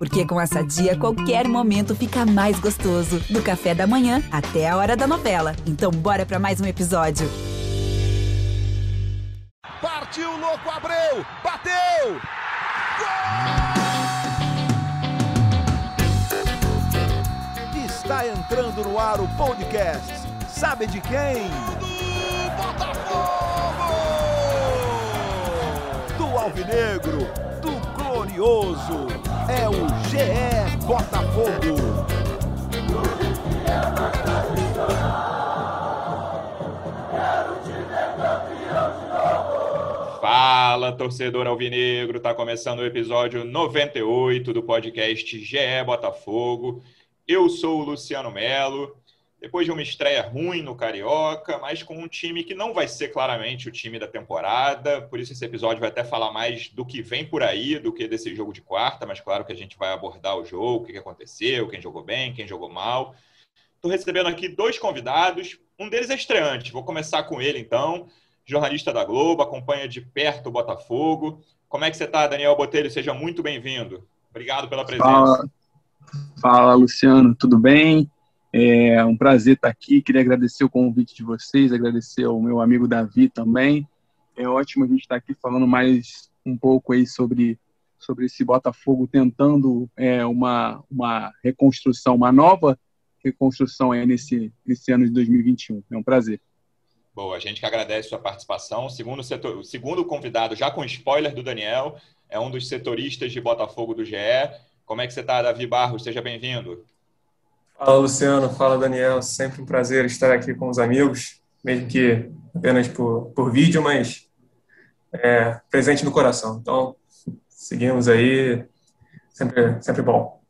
Porque com essa dia, qualquer momento fica mais gostoso. Do café da manhã até a hora da novela. Então, bora para mais um episódio. Partiu, louco, Abreu! Bateu! Gol! Está entrando no ar o podcast. Sabe de quem? Do Botafogo! Do Alvinegro, do Glorioso. É o GE Botafogo. Fala, torcedor alvinegro, tá começando o episódio 98 do podcast GE Botafogo. Eu sou o Luciano Melo. Depois de uma estreia ruim no Carioca, mas com um time que não vai ser claramente o time da temporada, por isso esse episódio vai até falar mais do que vem por aí do que desse jogo de quarta, mas claro que a gente vai abordar o jogo, o que aconteceu, quem jogou bem, quem jogou mal. Estou recebendo aqui dois convidados, um deles é estreante, vou começar com ele então jornalista da Globo, acompanha de perto o Botafogo. Como é que você está, Daniel Botelho? Seja muito bem-vindo. Obrigado pela presença. Fala, Fala, Luciano, tudo bem? É um prazer estar aqui. Queria agradecer o convite de vocês, agradecer ao meu amigo Davi também. É ótimo a gente estar aqui falando mais um pouco aí sobre, sobre esse Botafogo tentando é, uma, uma reconstrução, uma nova reconstrução aí nesse, nesse ano de 2021. É um prazer. Boa, a gente que agradece sua participação. Segundo, setor, o segundo convidado, já com spoiler do Daniel, é um dos setoristas de Botafogo do GE. Como é que você está, Davi Barros? Seja bem-vindo. Fala, Luciano. Fala, Daniel. Sempre um prazer estar aqui com os amigos, mesmo que apenas por, por vídeo, mas é, presente no coração. Então, seguimos aí. Sempre, sempre bom.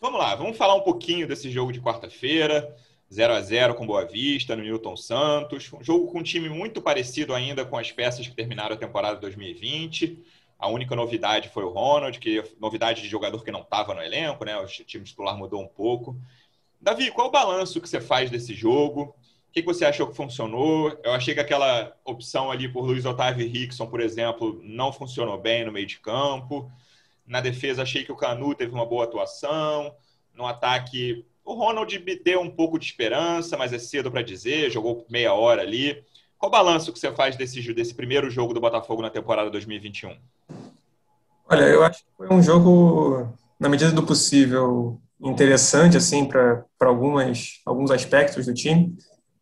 Vamos lá, vamos falar um pouquinho desse jogo de quarta-feira. 0 a 0 com Boa Vista, no Newton Santos. Um jogo com um time muito parecido ainda com as peças que terminaram a temporada 2020. A única novidade foi o Ronald, que novidade de jogador que não estava no elenco, né? O time titular mudou um pouco. Davi, qual o balanço que você faz desse jogo? O que você achou que funcionou? Eu achei que aquela opção ali por Luiz Otávio e Rickson, por exemplo, não funcionou bem no meio de campo. Na defesa, achei que o Canu teve uma boa atuação. No ataque, o Ronald me deu um pouco de esperança, mas é cedo para dizer, jogou meia hora ali. Qual o balanço que você faz desse, desse primeiro jogo do Botafogo na temporada 2021? Olha, eu acho que foi um jogo, na medida do possível, interessante assim para algumas alguns aspectos do time.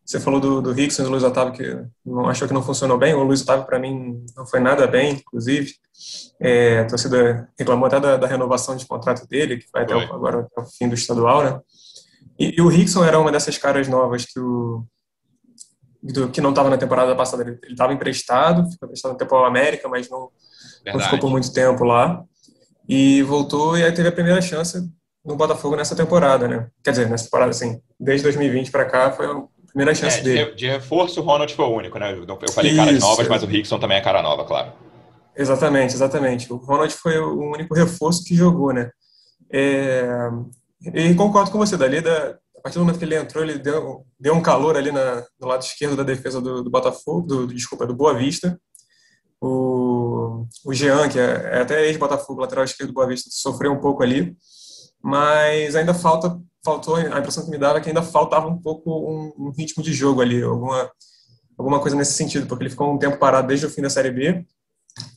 Você falou do, do Rickson e do Luiz Otávio que não achou que não funcionou bem. O Luiz Otávio para mim não foi nada bem, inclusive. É, a torcida reclamou até da, da, renovação de contrato dele, que vai até o, agora até o fim do estadual, né? E, e, o Rickson era uma dessas caras novas que o do, que não estava na temporada passada. Ele estava emprestado, ficou emprestado no tempo América, mas não, não, ficou por muito tempo lá. E voltou e aí teve a primeira chance no Botafogo nessa temporada, né? Quer dizer, nessa temporada, assim, desde 2020 para cá foi a primeira chance é, dele. De, de, reforço, o Ronald foi o único, né? Eu falei Isso. caras novas, mas o Rickson também é cara nova, claro. Exatamente, exatamente. O Ronald foi o único reforço que jogou, né? É, e concordo com você, dali, da, partir do momento que ele entrou, ele deu, deu um calor ali na, no lado esquerdo da defesa do, do Botafogo, do, desculpa, do Boa Vista. O, o Jean, que é, é até ex-Botafogo, lateral esquerdo do Boa Vista, sofreu um pouco ali, mas ainda falta, faltou, a impressão que me dava é que ainda faltava um pouco um, um ritmo de jogo ali, alguma, alguma coisa nesse sentido, porque ele ficou um tempo parado desde o fim da Série B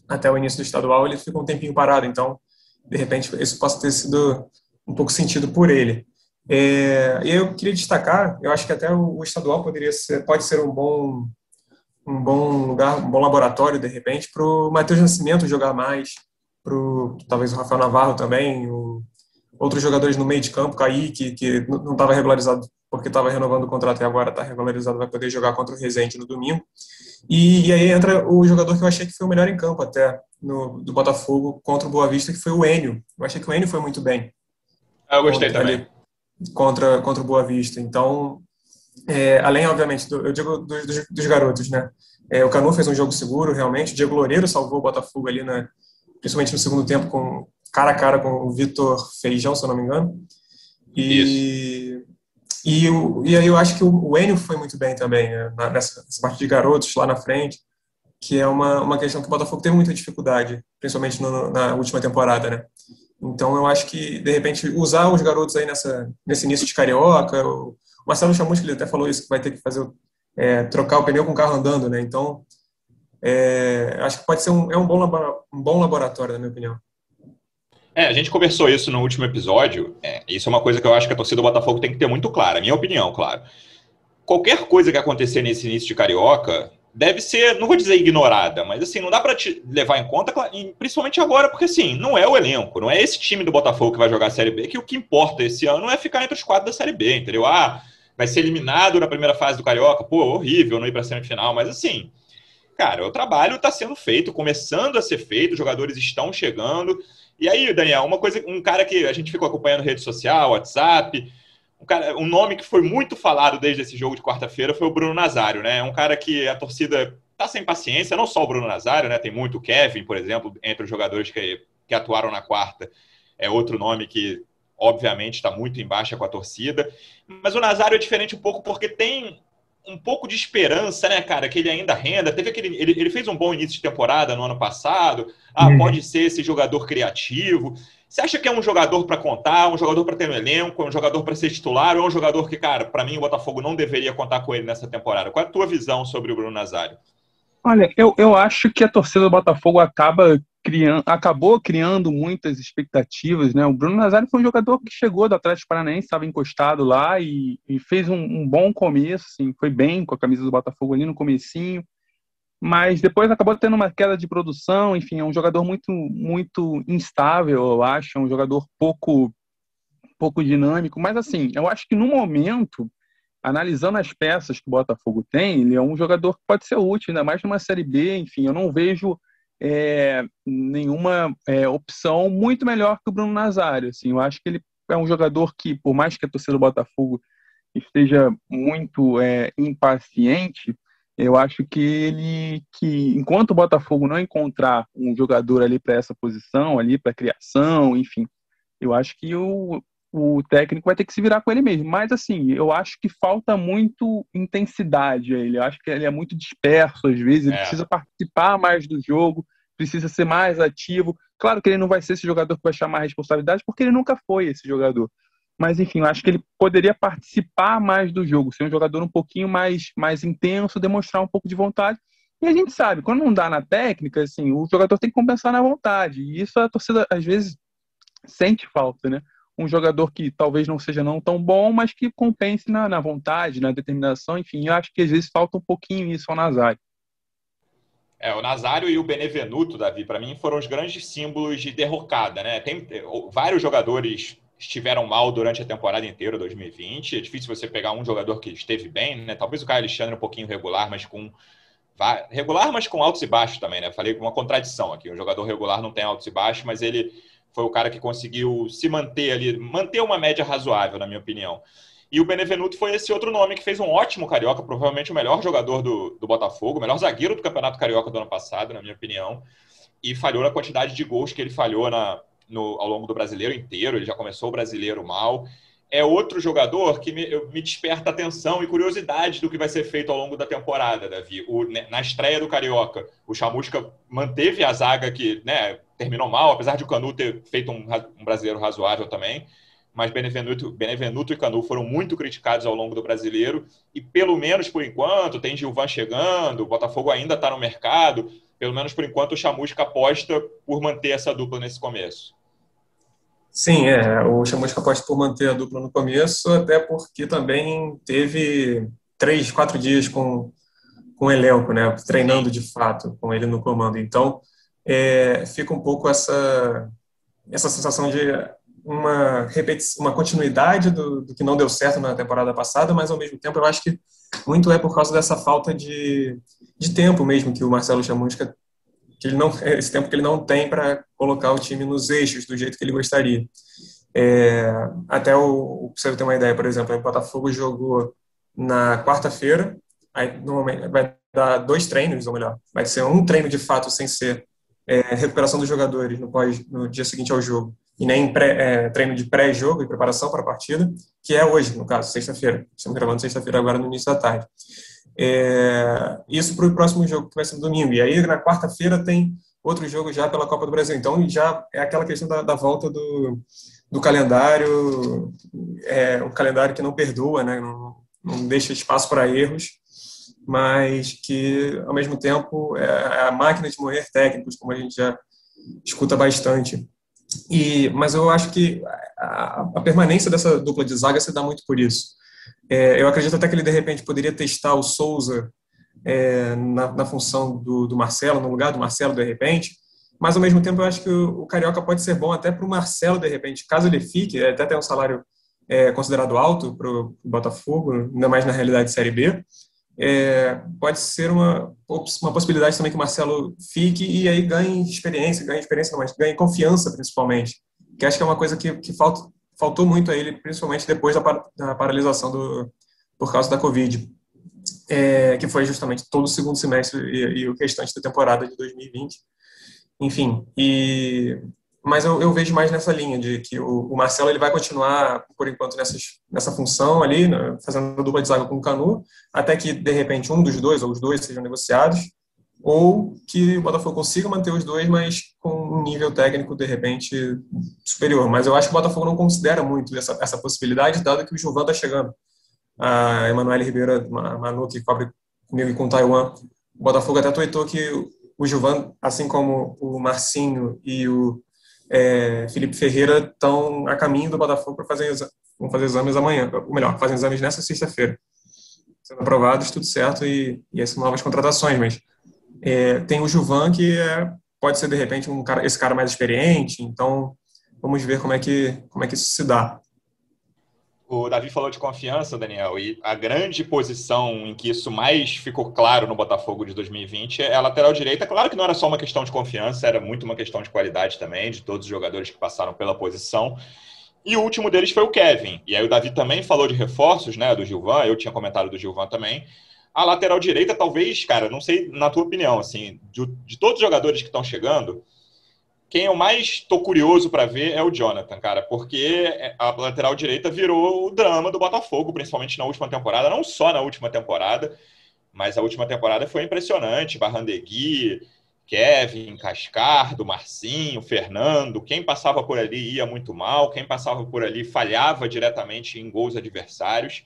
até o início do estadual, ele ficou um tempinho parado, então, de repente, isso possa ter sido um pouco sentido por ele. É, eu queria destacar, eu acho que até o, estadual poderia ser, pode ser um bom, um bom lugar, um bom laboratório, de repente, para o Matheus Nascimento jogar mais, para talvez o Rafael Navarro também, o, outros jogadores no meio de campo, Kaique, que não estava regularizado porque estava renovando o contrato e agora está regularizado, vai poder jogar contra o Resende no domingo. E, e, aí entra o jogador que eu achei que foi o melhor em campo até, no, do Botafogo contra o Boa Vista, que foi o Enio. Eu achei que o Enio foi muito bem. Eu gostei também. Ali, contra, contra o Boa Vista. Então, é, além, obviamente, do, eu digo dos, dos, dos garotos, né? É, o Canu fez um jogo seguro, realmente. O Diego Loureiro salvou o Botafogo ali, né, principalmente no segundo tempo, com cara a cara com o Vitor Feijão, se eu não me engano. E, Isso. E, o, e aí eu acho que o, o Enio foi muito bem também, né, nessa, nessa parte de garotos lá na frente, que é uma, uma questão que o Botafogo teve muita dificuldade, principalmente no, na última temporada, né? Então, eu acho que, de repente, usar os garotos aí nessa, nesse início de carioca. O Marcelo Chamusca, ele até falou isso, que vai ter que fazer é, trocar o pneu com o carro andando, né? Então, é, acho que pode ser um, é um bom, um bom laboratório, na minha opinião. É, a gente conversou isso no último episódio. É, isso é uma coisa que eu acho que a torcida do Botafogo tem que ter muito clara, minha opinião, claro. Qualquer coisa que acontecer nesse início de Carioca deve ser, não vou dizer ignorada, mas assim, não dá para levar em conta, principalmente agora, porque assim, não é o elenco, não é esse time do Botafogo que vai jogar a Série B, que o que importa esse ano é ficar entre os quatro da Série B, entendeu? Ah, vai ser eliminado na primeira fase do Carioca, pô, horrível não ir para semifinal, mas assim, cara, o trabalho está sendo feito, começando a ser feito, os jogadores estão chegando, e aí, Daniel, uma coisa, um cara que a gente ficou acompanhando rede social, WhatsApp, um, cara, um nome que foi muito falado desde esse jogo de quarta-feira foi o Bruno Nazário, né? Um cara que a torcida tá sem paciência, não só o Bruno Nazário, né? Tem muito o Kevin, por exemplo, entre os jogadores que, que atuaram na quarta. É outro nome que, obviamente, está muito embaixo com a torcida. Mas o Nazário é diferente um pouco porque tem um pouco de esperança, né, cara, que ele ainda renda. Teve aquele, ele, ele fez um bom início de temporada no ano passado. Ah, uhum. pode ser esse jogador criativo. Você acha que é um jogador para contar, um jogador para ter no elenco, um jogador para ser titular, ou é um jogador que, cara, para mim o Botafogo não deveria contar com ele nessa temporada? Qual é a tua visão sobre o Bruno Nazário? Olha, eu, eu acho que a torcida do Botafogo acaba criando, acabou criando muitas expectativas, né? O Bruno Nazário foi um jogador que chegou do Atlético Paranaense, estava encostado lá e, e fez um, um, bom começo, assim, foi bem com a camisa do Botafogo ali no comecinho, mas depois acabou tendo uma queda de produção, enfim, é um jogador muito muito instável, eu acho, é um jogador pouco pouco dinâmico, mas assim, eu acho que no momento analisando as peças que o Botafogo tem, ele é um jogador que pode ser útil, ainda mais numa Série B, enfim, eu não vejo é, nenhuma é, opção muito melhor que o Bruno Nazário. Assim, eu acho que ele é um jogador que, por mais que a torcida do Botafogo esteja muito é, impaciente, eu acho que ele, que enquanto o Botafogo não encontrar um jogador ali para essa posição, ali para criação, enfim, eu acho que o, o técnico vai ter que se virar com ele mesmo. Mas, assim, eu acho que falta muito intensidade a ele. Eu acho que ele é muito disperso, às vezes. Ele é. precisa participar mais do jogo, precisa ser mais ativo. Claro que ele não vai ser esse jogador que vai chamar a responsabilidade, porque ele nunca foi esse jogador. Mas, enfim, eu acho que ele poderia participar mais do jogo, ser um jogador um pouquinho mais, mais intenso, demonstrar um pouco de vontade. E a gente sabe, quando não dá na técnica, assim, o jogador tem que compensar na vontade. E isso a torcida, às vezes, sente falta, né? um jogador que talvez não seja não tão bom, mas que compense na, na vontade, na determinação, enfim, eu acho que às vezes falta um pouquinho isso ao Nazário. É, o Nazário e o Benevenuto, Davi, para mim foram os grandes símbolos de derrocada, né? Tem vários jogadores estiveram mal durante a temporada inteira 2020. É difícil você pegar um jogador que esteve bem, né? Talvez o Caio Alexandre um pouquinho regular, mas com regular, mas com altos e baixos também, né? Falei uma contradição aqui. Um jogador regular não tem altos e baixos, mas ele foi o cara que conseguiu se manter ali, manter uma média razoável, na minha opinião. E o Benevenuto foi esse outro nome que fez um ótimo carioca, provavelmente o melhor jogador do, do Botafogo, o melhor zagueiro do Campeonato Carioca do ano passado, na minha opinião. E falhou na quantidade de gols que ele falhou na, no, ao longo do brasileiro inteiro. Ele já começou o brasileiro mal. É outro jogador que me, me desperta atenção e curiosidade do que vai ser feito ao longo da temporada, Davi. O, né, na estreia do Carioca, o Chamusca manteve a zaga que né, terminou mal, apesar de o Canu ter feito um, um brasileiro razoável também. Mas Benevenuto, Benevenuto e Canu foram muito criticados ao longo do brasileiro. E pelo menos por enquanto, tem Gilvan chegando, o Botafogo ainda está no mercado. Pelo menos por enquanto, o Chamusca aposta por manter essa dupla nesse começo. Sim, é. O Chamusca aposta por manter a dupla no começo, até porque também teve três, quatro dias com, com o elenco, né? Treinando de fato com ele no comando. Então, é, fica um pouco essa, essa sensação de uma, uma continuidade do, do, que não deu certo na temporada passada, mas ao mesmo tempo eu acho que muito é por causa dessa falta de, de tempo mesmo que o Marcelo Chamusca que ele não esse tempo que ele não tem para colocar o time nos eixos do jeito que ele gostaria. É, até o, você ter uma ideia, por exemplo, o Botafogo jogou na quarta-feira, aí normalmente vai dar dois treinos, ou melhor, vai ser um treino de fato sem ser é, recuperação dos jogadores no, pós, no dia seguinte ao jogo, e nem pré, é, treino de pré-jogo e preparação para a partida, que é hoje, no caso, sexta-feira. Estamos gravando sexta-feira agora no início da tarde. É, isso para o próximo jogo, que vai ser no domingo. E aí, na quarta-feira, tem outro jogo já pela Copa do Brasil. Então já é aquela questão da, da volta do, do calendário, é um calendário que não perdoa, né? não, não deixa espaço para erros, mas que ao mesmo tempo é a máquina de moer técnicos, como a gente já escuta bastante. E, mas eu acho que a, a permanência dessa dupla de zaga se dá muito por isso. É, eu acredito até que ele de repente poderia testar o Souza é, na, na, função do, do, Marcelo, no lugar do Marcelo de repente, mas ao mesmo tempo eu acho que o, o Carioca pode ser bom até para o Marcelo de repente, caso ele fique, até tem um salário é, considerado alto para o Botafogo, ainda mais na realidade de Série B, é, pode ser uma, uma possibilidade também que o Marcelo fique e aí ganhe experiência, ganhe experiência, mas ganhe confiança principalmente, que acho que é uma coisa que, que falta, faltou muito a ele, principalmente depois da, da paralisação do, por causa da Covid, é, que foi justamente todo o segundo semestre e, e, o restante da temporada de 2020. Enfim, e mas eu, eu, vejo mais nessa linha de que o, o, Marcelo ele vai continuar por enquanto nessas, nessa função ali, né, fazendo dupla de zaga com o Canu, até que de repente um dos dois ou os dois sejam negociados, ou que o Botafogo consiga manter os dois, mas com um nível técnico de repente superior. Mas eu acho que o Botafogo não considera muito essa, essa possibilidade, dado que o Gilvan está chegando. A Emanuele Ribeira, a Manu, que cobre comigo e com o Taiwan, o Botafogo até tweetou que o Gilvan, assim como o Marcinho e o é, Felipe Ferreira estão a caminho do Botafogo para fazer, fazer exames amanhã, ou melhor, fazem exames nessa sexta-feira. Sendo aprovados, tudo certo, e, e essas novas contratações, mas é, tem o Juvan, que é, pode ser, de repente, um cara, esse cara mais experiente, então vamos ver como é que, como é que isso se dá. O Davi falou de confiança, Daniel, e a grande posição em que isso mais ficou claro no Botafogo de 2020 é a lateral direita. Claro que não era só uma questão de confiança, era muito uma questão de qualidade também, de todos os jogadores que passaram pela posição. E o último deles foi o Kevin. E aí o Davi também falou de reforços, né, do Gilvan, eu tinha comentado do Gilvan também. A lateral direita, talvez, cara, não sei na tua opinião, assim, de, de todos os jogadores que estão chegando, quem eu mais estou curioso para ver é o Jonathan, cara, porque a lateral direita virou o drama do Botafogo, principalmente na última temporada, não só na última temporada, mas a última temporada foi impressionante. Barrandegui, Kevin, Cascardo, Marcinho, Fernando, quem passava por ali ia muito mal, quem passava por ali falhava diretamente em gols adversários.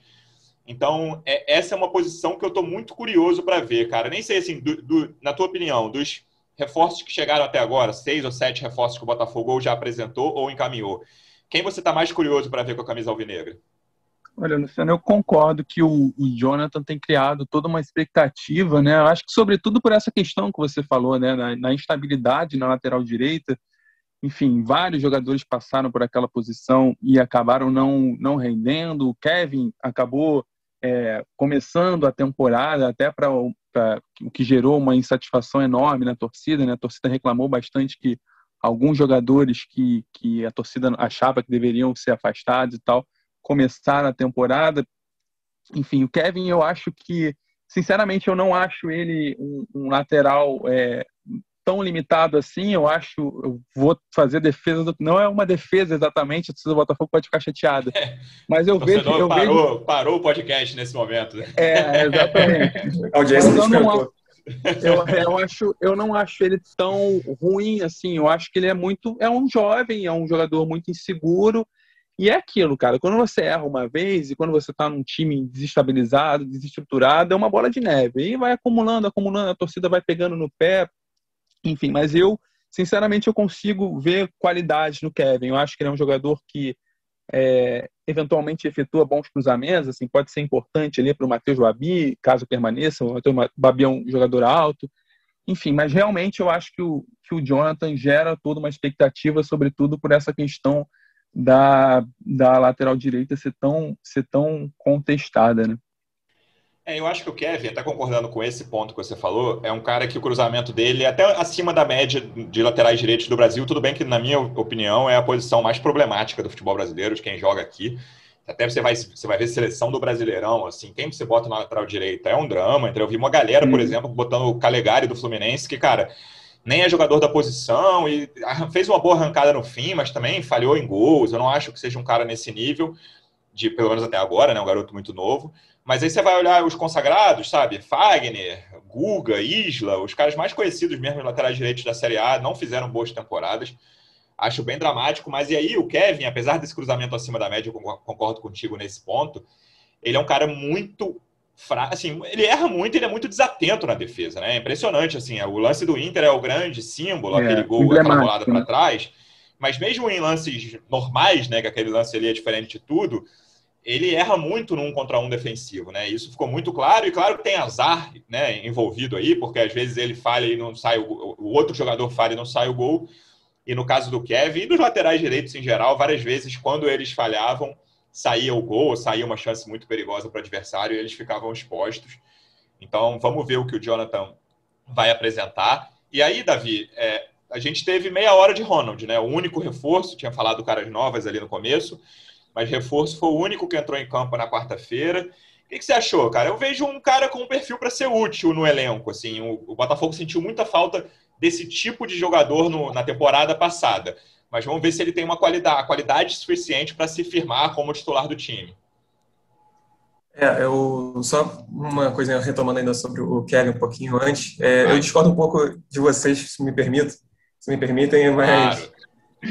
Então, é, essa é uma posição que eu estou muito curioso para ver, cara. Nem sei, assim, do, do, na tua opinião, dos reforços que chegaram até agora, seis ou sete reforços que o Botafogo já apresentou ou encaminhou. Quem você está mais curioso para ver com a camisa alvinegra? Olha, Luciano, eu concordo que o, o, Jonathan tem criado toda uma expectativa, né? Eu acho que, sobretudo, por essa questão que você falou, né? Na, na, instabilidade na lateral direita. Enfim, vários jogadores passaram por aquela posição e acabaram não, não rendendo. O Kevin acabou é, começando a temporada até para o que gerou uma insatisfação enorme na torcida. Né? A torcida reclamou bastante que alguns jogadores que, que a torcida achava que deveriam ser afastados e tal começaram a temporada. Enfim, o Kevin, eu acho que, sinceramente, eu não acho ele um, um lateral é, tão limitado assim, eu acho, eu vou fazer defesa, do, não é uma defesa exatamente, a torcida do Botafogo pode ficar chateada, é. mas eu vejo... Eu parou, vejo... parou o podcast nesse momento. É, exatamente. a audiência eu não, eu, eu, acho, eu não acho ele tão ruim assim, eu acho que ele é muito, é um jovem, é um jogador muito inseguro, e é aquilo, cara, quando você erra uma vez e quando você está num time desestabilizado, desestruturado, é uma bola de neve. E vai acumulando, acumulando, a torcida vai pegando no pé, enfim, mas eu, sinceramente, eu consigo ver qualidade no Kevin. Eu acho que ele é um jogador que é, eventualmente efetua bons cruzamentos, assim, pode ser importante ali para o Matheus Babi, caso permaneça. O Matheus Babi é um jogador alto. Enfim, mas realmente eu acho que o, que o Jonathan gera toda uma expectativa, sobretudo por essa questão da, da lateral direita ser tão, ser tão contestada, né? É, eu acho que o Kevin, até concordando com esse ponto que você falou, é um cara que o cruzamento dele é até acima da média de laterais direitos do Brasil. Tudo bem que, na minha opinião, é a posição mais problemática do futebol brasileiro, de quem joga aqui. Até você vai, você vai ver seleção do Brasileirão, assim, quem você bota na lateral direita é um drama. Então, eu vi uma galera, por uhum. exemplo, botando o Calegari do Fluminense, que, cara, nem é jogador da posição e fez uma boa arrancada no fim, mas também falhou em gols. Eu não acho que seja um cara nesse nível. de pelo menos até agora, né? Um garoto muito novo. Mas aí você vai olhar os consagrados, sabe? Fagner, Guga, Isla, os caras mais conhecidos mesmo os laterais direitos da Série A, não fizeram boas temporadas. Acho bem dramático, mas e aí o Kevin, apesar desse cruzamento acima da média, eu concordo contigo nesse ponto, ele é um cara muito assim, ele erra muito, ele é muito desatento na defesa, né? É impressionante, assim, o lance do Inter é o grande símbolo, é, aquele gol, aquela bolada para né? trás, mas mesmo em lances normais, né, que aquele lance ali é diferente de tudo, ele erra muito num contra um defensivo, né? Isso ficou muito claro, e claro que tem azar né, envolvido aí, porque às vezes ele falha e não sai, o, o outro jogador falha e não sai o gol, e no caso do Kevin e dos laterais direitos em geral, várias vezes, quando eles falhavam, saía o gol, saía uma chance muito perigosa para o adversário e eles ficavam expostos. Então, vamos ver o que o Jonathan vai apresentar. E aí, Davi, é, a gente teve meia hora de Ronald, né? O único reforço, tinha falado caras novas ali no começo, mas reforço foi o único que entrou em campo na quarta-feira. O que, que, você achou, cara? Eu vejo um cara com um perfil para ser útil no elenco. Assim, o, o, Botafogo sentiu muita falta desse tipo de jogador no, na temporada passada mas vamos ver se ele tem uma qualidade, qualidade suficiente para se firmar como titular do time. É, eu só uma coisa retomando ainda sobre o Kevin um pouquinho antes. É, eu discordo um pouco de vocês, se me permitem, se me permitem, mas claro.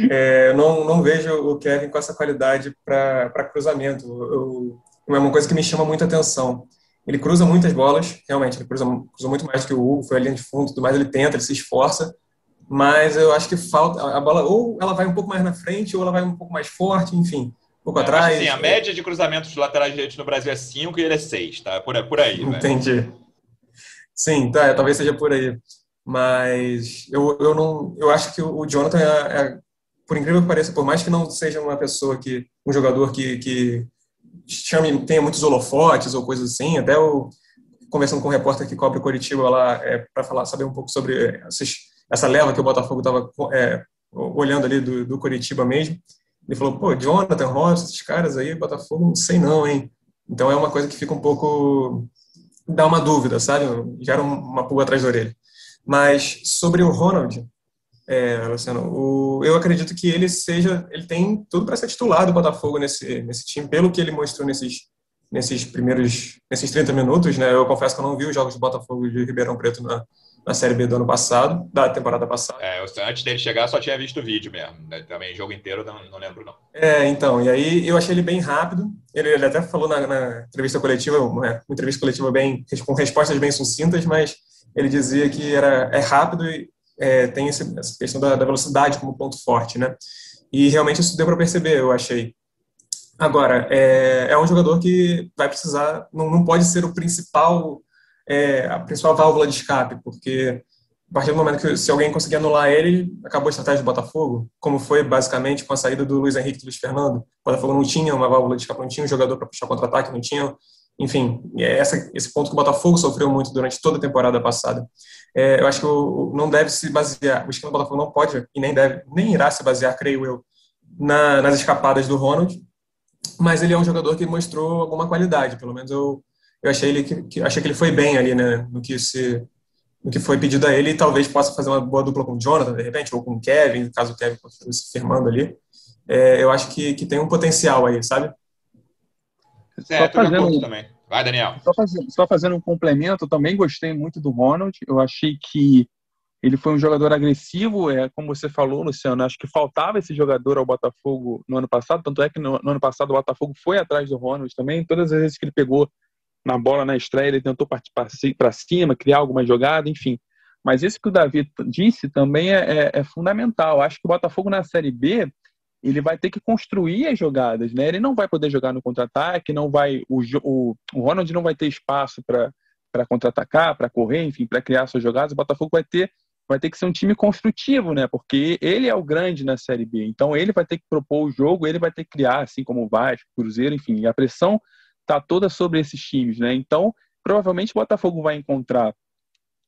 É, eu não, não vejo o Kevin com essa qualidade para cruzamento. Eu, é uma coisa que me chama muita atenção. Ele cruza muitas bolas, realmente, ele cruza, cruza muito mais que o Hugo, foi a linha de fundo, tudo mais, ele tenta, ele se esforça, mas eu acho que falta a bola ou ela vai um pouco mais na frente ou ela vai um pouco mais forte, enfim, um pouco é, atrás. Sim, a média de cruzamentos de laterais direitos no Brasil é 5 e ele é 6, tá? Por, por aí. Entendi. Sim, tá, talvez seja por aí. Mas eu, eu não, eu acho que o Jonathan é, é, por incrível que pareça, por mais que não seja uma pessoa que um jogador que, que chame, tenha muitos holofotes ou coisas assim, até eu conversando com um repórter que cobre Curitiba lá é, para falar saber um pouco sobre esses essa leva que o Botafogo estava é, olhando ali do, do Curitiba mesmo. Ele falou, pô, Jonathan, Ross, esses caras aí, Botafogo, não sei não, hein? Então é uma coisa que fica um pouco... dá uma dúvida, sabe? Gera uma pulga atrás da orelha. Mas sobre o Ronald, é, Luciano, o, eu acredito que ele seja, ele tem tudo para ser titular do Botafogo nesse, nesse time, pelo que ele mostrou nesses, nesses primeiros, nesses 30 minutos, né? Eu confesso que eu não vi os jogos do Botafogo de Ribeirão Preto na, na Série B do ano passado, da temporada passada. É, antes dele chegar só tinha visto o vídeo mesmo, né? também jogo inteiro não, não lembro não. É, então, e aí eu achei ele bem rápido, ele, ele até falou na, na, entrevista coletiva, uma, entrevista coletiva bem, com respostas bem sucintas, mas ele dizia que era, é rápido e é, tem essa questão da, da, velocidade como ponto forte, né? E realmente isso deu para perceber, eu achei. Agora, é, é um jogador que vai precisar, não, não pode ser o principal é a principal válvula de escape, porque a partir do momento que se alguém conseguir anular ele, acabou a estratégia do Botafogo, como foi basicamente com a saída do Luiz Henrique e do Luiz Fernando. O Botafogo não tinha uma válvula de escape, não tinha um jogador para puxar contra-ataque, não tinha. Enfim, é essa, esse ponto que o Botafogo sofreu muito durante toda a temporada passada. É, eu acho que o, o, não deve se basear, o esquema do Botafogo não pode e nem deve, nem irá se basear, creio eu, na, nas escapadas do Ronald, mas ele é um jogador que mostrou alguma qualidade, pelo menos eu, eu achei ele que, que, achei que ele foi bem ali, né, no que se no que foi pedido a ele e talvez possa fazer uma boa dupla com o Jonathan, de repente, ou com o Kevin, caso o Kevin continue se firmando ali. É, eu acho que, que tem um potencial aí, sabe? É, só fazendo, também. Vai, Daniel. Só fazendo, só fazendo um complemento, também gostei muito do Ronald. Eu achei que ele foi um jogador agressivo, é como você falou, Luciano. Acho que faltava esse jogador ao Botafogo no ano passado. Tanto é que no, no ano passado o Botafogo foi atrás do Ronald também. Todas as vezes que ele pegou na bola na estreia, ele tentou partir para cima, criar alguma jogada, enfim. Mas isso que o Davi disse também é, é, é, fundamental. Acho que o Botafogo na Série B ele vai ter que construir as jogadas, né? Ele não vai poder jogar no contra-ataque, não vai o, o, o Ronald não vai ter espaço para contra-atacar, para correr, enfim, para criar suas jogadas. O Botafogo vai ter vai ter que ser um time construtivo, né? Porque ele é o grande na Série B. Então ele vai ter que propor o jogo, ele vai ter que criar, assim como o Vasco, Cruzeiro, enfim. A pressão está toda sobre esses times, né? Então, provavelmente o Botafogo vai encontrar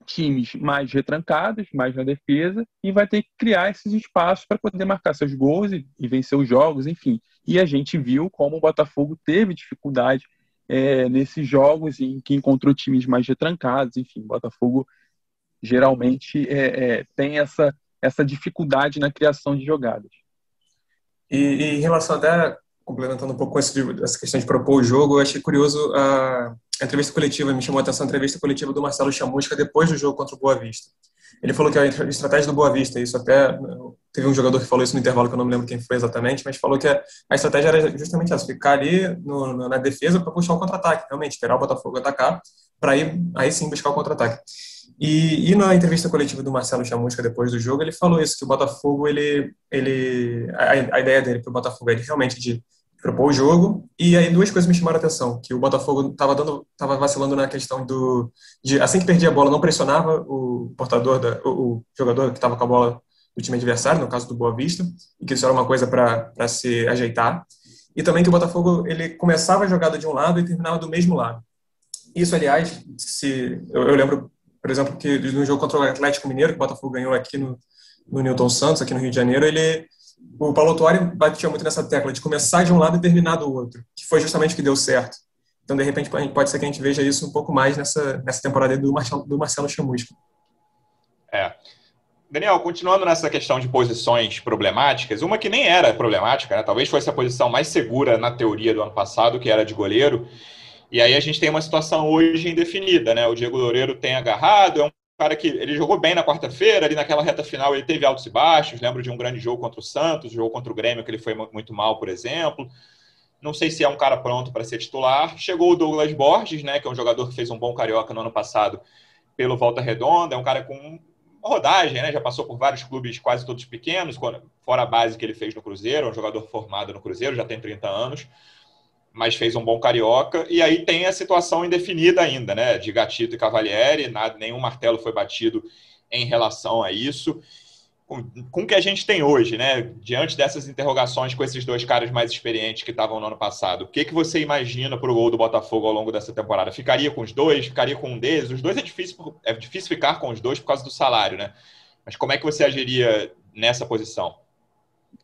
times mais retrancados, mais na defesa, e vai ter que criar esses espaços para poder marcar seus gols e, e, vencer os jogos, enfim. E a gente viu como o Botafogo teve dificuldade é, nesses jogos em que encontrou times mais retrancados, enfim. O Botafogo geralmente é, é, tem essa, essa dificuldade na criação de jogadas. E, e em relação até complementando um pouco essa questão de propor o jogo, eu achei curioso a, a entrevista coletiva, me chamou a atenção a entrevista coletiva do Marcelo Chamusca depois do jogo contra o Boa Vista. Ele falou que a estratégia do Boa Vista, isso até teve um jogador que falou isso no intervalo que eu não me lembro quem foi exatamente, mas falou que a, estratégia era justamente essa, ficar ali no, na defesa para puxar o contra-ataque, realmente, esperar o Botafogo atacar para ir aí sim buscar o contra-ataque. E, e, na entrevista coletiva do Marcelo Chamusca depois do jogo, ele falou isso, que o Botafogo, ele, ele a, a ideia dele para o Botafogo é realmente de propor o jogo. E aí duas coisas me chamaram a atenção, que o Botafogo estava dando, estava vacilando na questão do de assim que perdia a bola não pressionava o portador da, o, o jogador que estava com a bola do time adversário, no caso do Boa Vista, e que isso era uma coisa para se ajeitar. E também que o Botafogo ele começava a jogada de um lado e terminava do mesmo lado. Isso, aliás, se eu, eu lembro por exemplo, que no jogo contra o Atlético Mineiro, que o Botafogo ganhou aqui no, no Newton Santos, aqui no Rio de Janeiro, ele, o Paulo Tuori batia muito nessa tecla de começar de um lado e terminar do outro, que foi justamente o que deu certo. Então, de repente, pode ser que a gente veja isso um pouco mais nessa, nessa temporada do Marcelo, do Marcelo Chamusca. É. Daniel, continuando nessa questão de posições problemáticas, uma que nem era problemática, né? talvez fosse a posição mais segura na teoria do ano passado, que era de goleiro, e aí a gente tem uma situação hoje indefinida, né? O Diego Loureiro tem agarrado, é um cara que ele jogou bem na quarta-feira, ali naquela reta final ele teve altos e baixos, lembro de um grande jogo contra o Santos, jogo contra o Grêmio que ele foi muito mal, por exemplo. Não sei se é um cara pronto para ser titular. Chegou o Douglas Borges, né, que é um jogador que fez um bom carioca no ano passado pelo Volta Redonda, é um cara com rodagem, né? Já passou por vários clubes, quase todos pequenos, fora a base que ele fez no Cruzeiro, é um jogador formado no Cruzeiro, já tem 30 anos mas fez um bom carioca. E aí tem a situação indefinida ainda, né? De Gatito e Cavalieri, nada, nenhum martelo foi batido em relação a isso. Com, o que a gente tem hoje, né? Diante dessas interrogações com esses dois caras mais experientes que estavam no ano passado, o que, que você imagina para o gol do Botafogo ao longo dessa temporada? Ficaria com os dois? Ficaria com um deles? Os dois é difícil, é difícil ficar com os dois por causa do salário, né? Mas como é que você agiria nessa posição?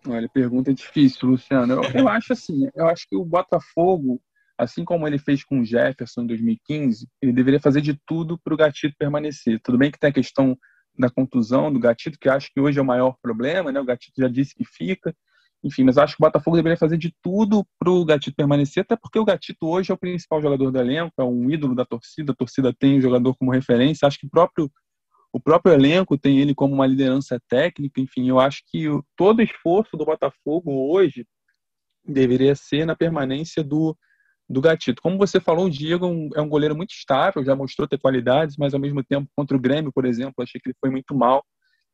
Olha, pergunta difícil, Luciano. Eu, eu acho assim, eu acho que o Botafogo, assim como ele fez com o Jefferson em 2015, ele deveria fazer de tudo para o Gatito permanecer. Tudo bem que tem a questão da contusão do Gatito, que eu acho que hoje é o maior problema, né? O Gatito já disse que fica. Enfim, mas acho que o Botafogo deveria fazer de tudo para o Gatito permanecer, até porque o Gatito hoje é o principal jogador do elenco, é um ídolo da torcida, a torcida tem o jogador como referência. Acho que o próprio o próprio elenco tem ele como uma liderança técnica, enfim, eu acho que todo esforço do Botafogo hoje deveria ser na permanência do, do Gatito. Como você falou, o Diego é um, é um goleiro muito estável, já mostrou ter qualidades, mas ao mesmo tempo contra o Grêmio, por exemplo, achei que ele foi muito mal.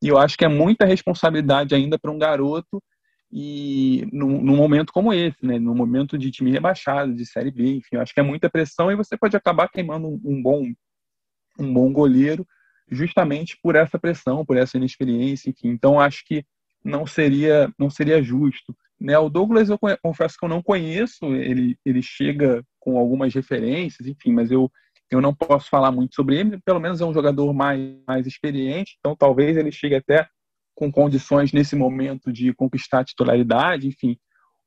E eu acho que é muita responsabilidade ainda para um garoto e num, num, momento como esse, né, num momento de time rebaixado, de Série B, enfim, eu acho que é muita pressão e você pode acabar queimando um bom um bom goleiro justamente por essa pressão, por essa inexperiência, enfim. Então acho que não seria não seria justo. Né? O Douglas eu confesso que eu não conheço, ele ele chega com algumas referências, enfim, mas eu eu não posso falar muito sobre ele, pelo menos é um jogador mais, mais experiente, então talvez ele chegue até com condições nesse momento de conquistar a titularidade, enfim.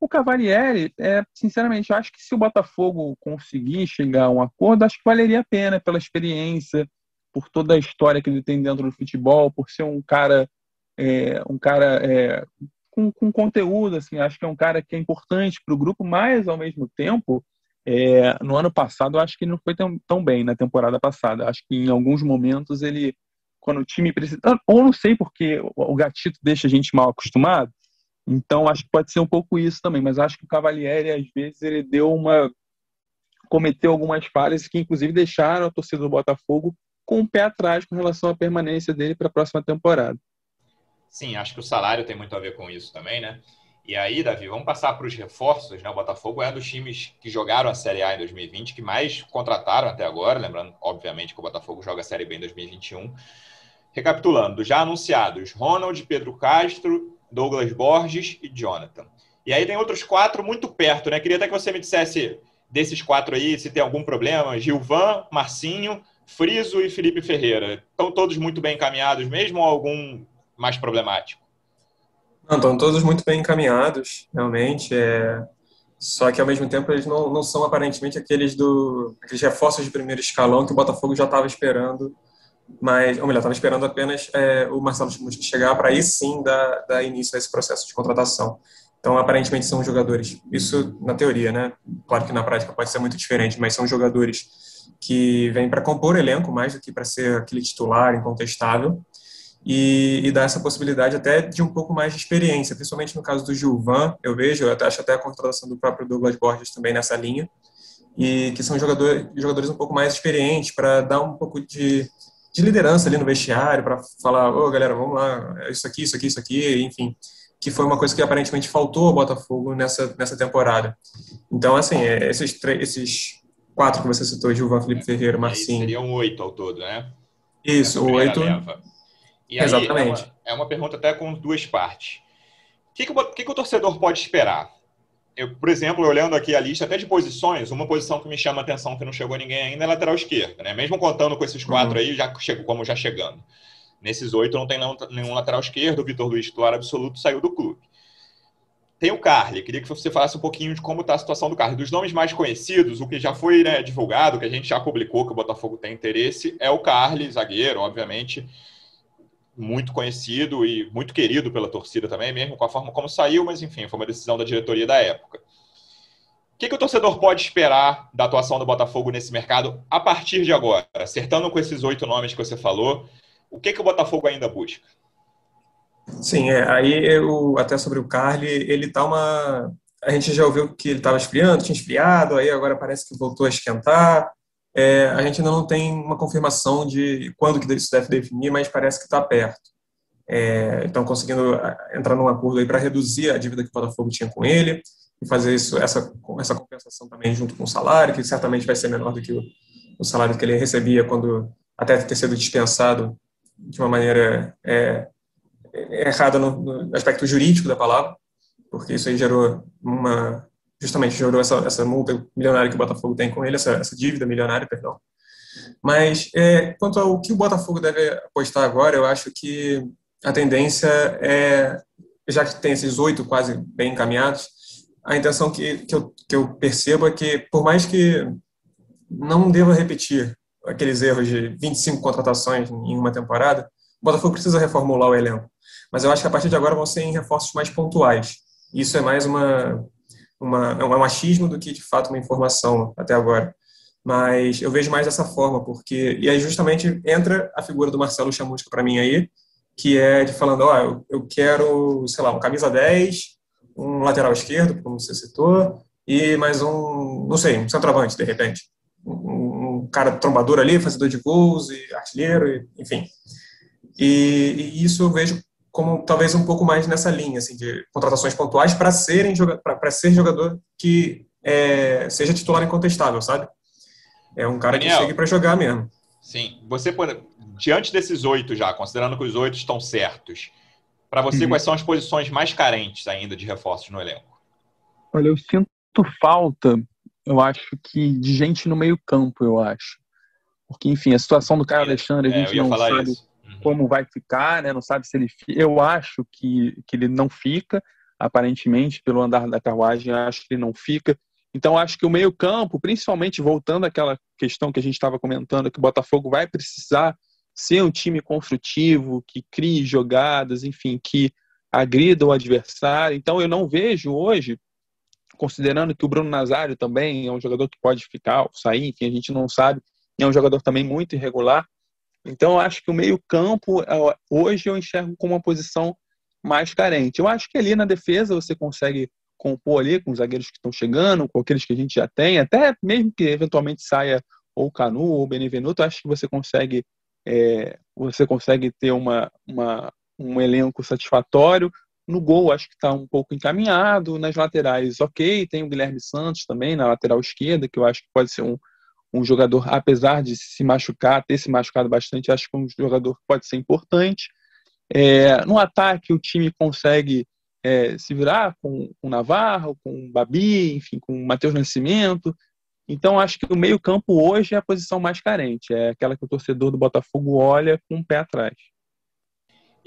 O Cavalieri, é, sinceramente, acho que se o Botafogo conseguir chegar a um acordo, acho que valeria a pena pela experiência, por toda a história que ele tem dentro do futebol, por ser um cara, é, um cara é, com, com, conteúdo, assim, acho que é um cara que é importante para o grupo, mas ao mesmo tempo, é, no ano passado, acho que ele não foi tão, tão bem na temporada passada. Acho que em alguns momentos ele, quando o time precisa, ou não sei porque o gatito deixa a gente mal acostumado, então acho que pode ser um pouco isso também, mas acho que o Cavalieri às vezes ele deu uma cometeu algumas falhas que inclusive deixaram a torcida do Botafogo com o pé atrás com relação à permanência dele para a próxima temporada. Sim, acho que o salário tem muito a ver com isso também, né? E aí, Davi, vamos passar para os reforços, né? O Botafogo é um dos times que jogaram a Série A em 2020, que mais contrataram até agora, lembrando, obviamente, que o Botafogo joga a Série B em 2021. Recapitulando, já anunciados, Ronald, Pedro Castro, Douglas Borges e Jonathan. E aí tem outros quatro muito perto, né? Queria até que você me dissesse desses quatro aí, se tem algum problema. Gilvan, Marcinho, Friso e Felipe Ferreira, estão todos muito bem encaminhados mesmo ou algum mais problemático? Não, estão todos muito bem encaminhados, realmente. É... Só que, ao mesmo tempo, eles não, não são aparentemente aqueles, do, aqueles reforços de primeiro escalão que o Botafogo já estava esperando, mas, ou melhor, estava esperando apenas é, o Marcelo Chamusca chegar para aí sim dar, dar início a esse processo de contratação. Então, aparentemente, são jogadores, isso na teoria, né? Claro que na prática pode ser muito diferente, mas são jogadores que vêm para compor elenco mais do que para ser aquele titular incontestável e, e dar essa possibilidade até de um pouco mais de experiência, principalmente no caso do Gilvan, eu vejo, eu acho até a contratação do próprio Douglas Borges também nessa linha, e que são jogadores, jogadores um pouco mais experientes para dar um pouco de, de liderança ali no vestiário, para falar, ô oh, galera, vamos lá, é isso aqui, isso aqui, isso aqui, enfim, que foi uma coisa que aparentemente faltou ao Botafogo nessa, nessa temporada. Então, assim, é, esses, esses quatro que você citou, Gilvan, Felipe Ferreira, Marcinho... Seriam oito ao todo, né? Isso, oito... Leva. E Exatamente. É uma, é uma, pergunta até com duas partes. O que, que, o, que, que o torcedor pode esperar? Eu, por exemplo, olhando aqui a lista até de posições, uma posição que me chama a atenção que não chegou ninguém ainda é lateral esquerda, né? Mesmo contando com esses quatro uhum. aí, já chegou, como já chegando. Nesses oito não tem nenhum lateral esquerdo, o Vitor Luiz, titular absoluto, saiu do clube. Tem o Carly, queria que você falasse um pouquinho de como está a situação do Carly. Dos nomes mais conhecidos, o que já foi né, divulgado, que a gente já publicou que o Botafogo tem interesse, é o Carly, zagueiro, obviamente muito conhecido e muito querido pela torcida também, mesmo com a forma como saiu, mas enfim, foi uma decisão da diretoria da época. O que, que o torcedor pode esperar da atuação do Botafogo nesse mercado a partir de agora? Acertando com esses oito nomes que você falou, o que, que o Botafogo ainda busca? Sim, é, aí eu, até sobre o Carly, ele tá uma. A gente já ouviu que ele estava esfriando, tinha esfriado, aí agora parece que voltou a esquentar. É, a gente ainda não tem uma confirmação de quando que isso deve definir, mas parece que está perto. É, estão conseguindo entrar num acordo aí para reduzir a dívida que o Botafogo tinha com ele e fazer isso, essa, essa compensação também junto com o salário, que certamente vai ser menor do que o, o salário que ele recebia quando até ter sido dispensado de uma maneira é, errada no, no aspecto jurídico da palavra, porque isso aí gerou uma justamente gerou essa, essa multa milionária que o Botafogo tem com ele, essa, essa dívida milionária, perdão. Mas é, quanto ao que o Botafogo deve apostar agora, eu acho que a tendência é, já que tem esses oito quase bem encaminhados, a intenção que, que, eu, que eu percebo é que, por mais que não deva repetir aqueles erros de 25 contratações em uma temporada, o Botafogo precisa reformular o elenco. Mas eu acho que a partir de agora vão ser em reforços mais pontuais. Isso é mais uma, uma, é um achismo do que de fato uma informação até agora. Mas eu vejo mais dessa forma, porque. E aí justamente entra a figura do Marcelo Chamusca para mim aí, que é de falando: ó, oh, eu quero, sei lá, um camisa 10, um lateral esquerdo, como você citou, e mais um, não sei, um centroavante, de repente. Um, um cara trombador ali, fazedor de gols e artilheiro, e, enfim. E, e, isso eu vejo como talvez um pouco mais nessa linha assim de contratações pontuais para serem para ser jogador que é, seja titular incontestável, sabe? É um cara Daniel, que chegue para jogar mesmo. Sim. Você diante desses oito já, considerando que os oito estão certos, para você uhum. quais são as posições mais carentes ainda de reforços no elenco? Olha, eu sinto falta, eu acho que de gente no meio campo, eu acho. Porque, enfim, a situação do Caio Alexandre, a é, gente é, não sabe. Isso como vai ficar, né? Não sabe se ele. Eu acho que, que ele não fica, aparentemente, pelo andar da carruagem, acho que ele não fica. Então, acho que o meio-campo, principalmente voltando àquela questão que a gente estava comentando, que o Botafogo vai precisar ser um time construtivo, que crie jogadas, enfim, que agrida o adversário. Então, eu não vejo hoje, considerando que o Bruno Nazário também é um jogador que pode ficar ou sair, enfim, a gente não sabe, é um jogador também muito irregular. Então, acho que o meio-campo, hoje, eu enxergo como uma posição mais carente. Eu acho que ali na defesa você consegue compor ali com os zagueiros que estão chegando, com aqueles que a gente já tem, até mesmo que eventualmente saia ou Canu ou Benevenuto, acho que você consegue é, você consegue ter uma, uma, um elenco satisfatório. No gol, acho que está um pouco encaminhado. Nas laterais, ok. Tem o Guilherme Santos também na lateral esquerda, que eu acho que pode ser um, um jogador, apesar de se machucar, ter se machucado bastante, acho que um jogador que pode ser importante. É, no ataque, o time consegue é, se virar com, com o Navarro, com o Babi, enfim, com o Matheus Nascimento. Então, acho que o meio-campo hoje é a posição mais carente, é aquela que o torcedor do Botafogo olha com o pé atrás.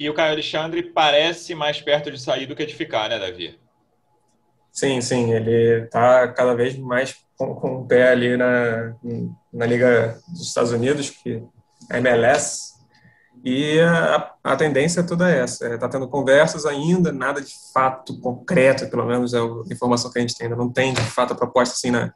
E o Caio Alexandre parece mais perto de sair do que de ficar, né, Davi? Sim, sim, ele está cada vez mais com, com o pé ali na, na Liga dos Estados Unidos, que é a MLS, E a, a tendência é toda essa. Está é, tendo conversas ainda, nada de fato concreto, pelo menos é a informação que a gente tem. Ainda não tem, de fato, a proposta assim na,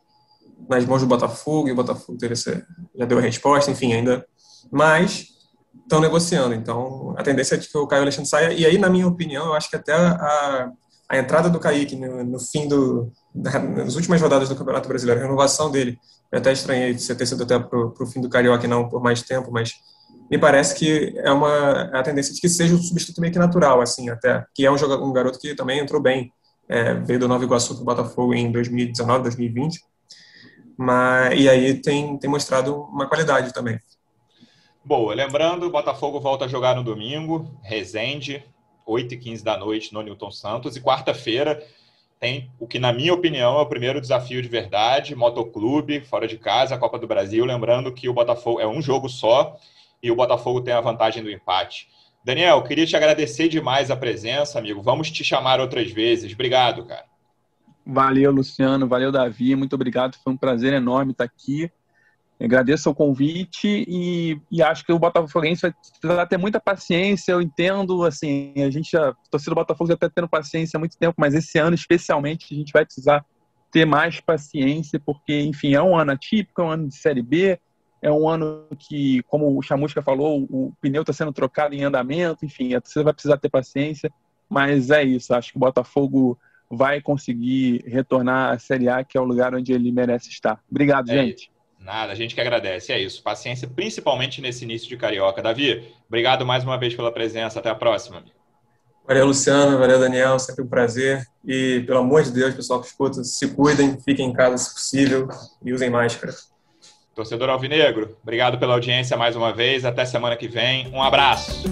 nas mãos do Botafogo, e o Botafogo já deu a resposta, enfim, ainda. Mas estão negociando. Então, a tendência é que o Caio Alexandre saia. E aí, na minha opinião, eu acho que até a, a entrada do Kaique no, no fim do. nas últimas rodadas do Campeonato Brasileiro, a renovação dele, eu até estranhei de ter sido até para o fim do Carioca não por mais tempo, mas me parece que é uma é a tendência de que seja um substituto meio que natural, assim, até, que é um, jogador, um garoto que também entrou bem, é, veio do Nova Iguaçu para o Botafogo em 2019, 2020, mas, e aí tem, tem mostrado uma qualidade também. Boa, lembrando, o Botafogo volta a jogar no domingo, Resende, 8h15 da noite no Newton Santos, e quarta-feira tem o que, na minha opinião, é o primeiro desafio de verdade, Motoclube, fora de casa, Copa do Brasil, lembrando que o Botafogo é um jogo só, e o Botafogo tem a vantagem do empate. Daniel, queria te agradecer demais a presença, amigo. Vamos te chamar outras vezes. Obrigado, cara. Valeu, Luciano. Valeu, Davi. Muito obrigado. Foi um prazer enorme estar aqui. Agradeço o convite e, e acho que o Botafoguense vai precisar ter muita paciência. Eu entendo, assim, a gente já, a torcida do Botafogo já está tendo paciência há muito tempo, mas esse ano especialmente a gente vai precisar ter mais paciência, porque, enfim, é um ano atípico, é um ano de Série B, é um ano que, como o Chamusca falou, o pneu está sendo trocado em andamento, enfim, você vai precisar ter paciência, mas é isso. Acho que o Botafogo vai conseguir retornar à Série A, que é o lugar onde ele merece estar. Obrigado, é gente. Nada, a gente que agradece. É isso. Paciência, principalmente nesse início de Carioca. Davi, obrigado mais uma vez pela presença. Até a próxima. Valeu, Luciano. Valeu, Daniel. Sempre um prazer. E, pelo amor de Deus, pessoal que escuta, se cuidem, fiquem em casa se possível e usem máscara. Torcedor Alvinegro, obrigado pela audiência mais uma vez. Até semana que vem. Um abraço.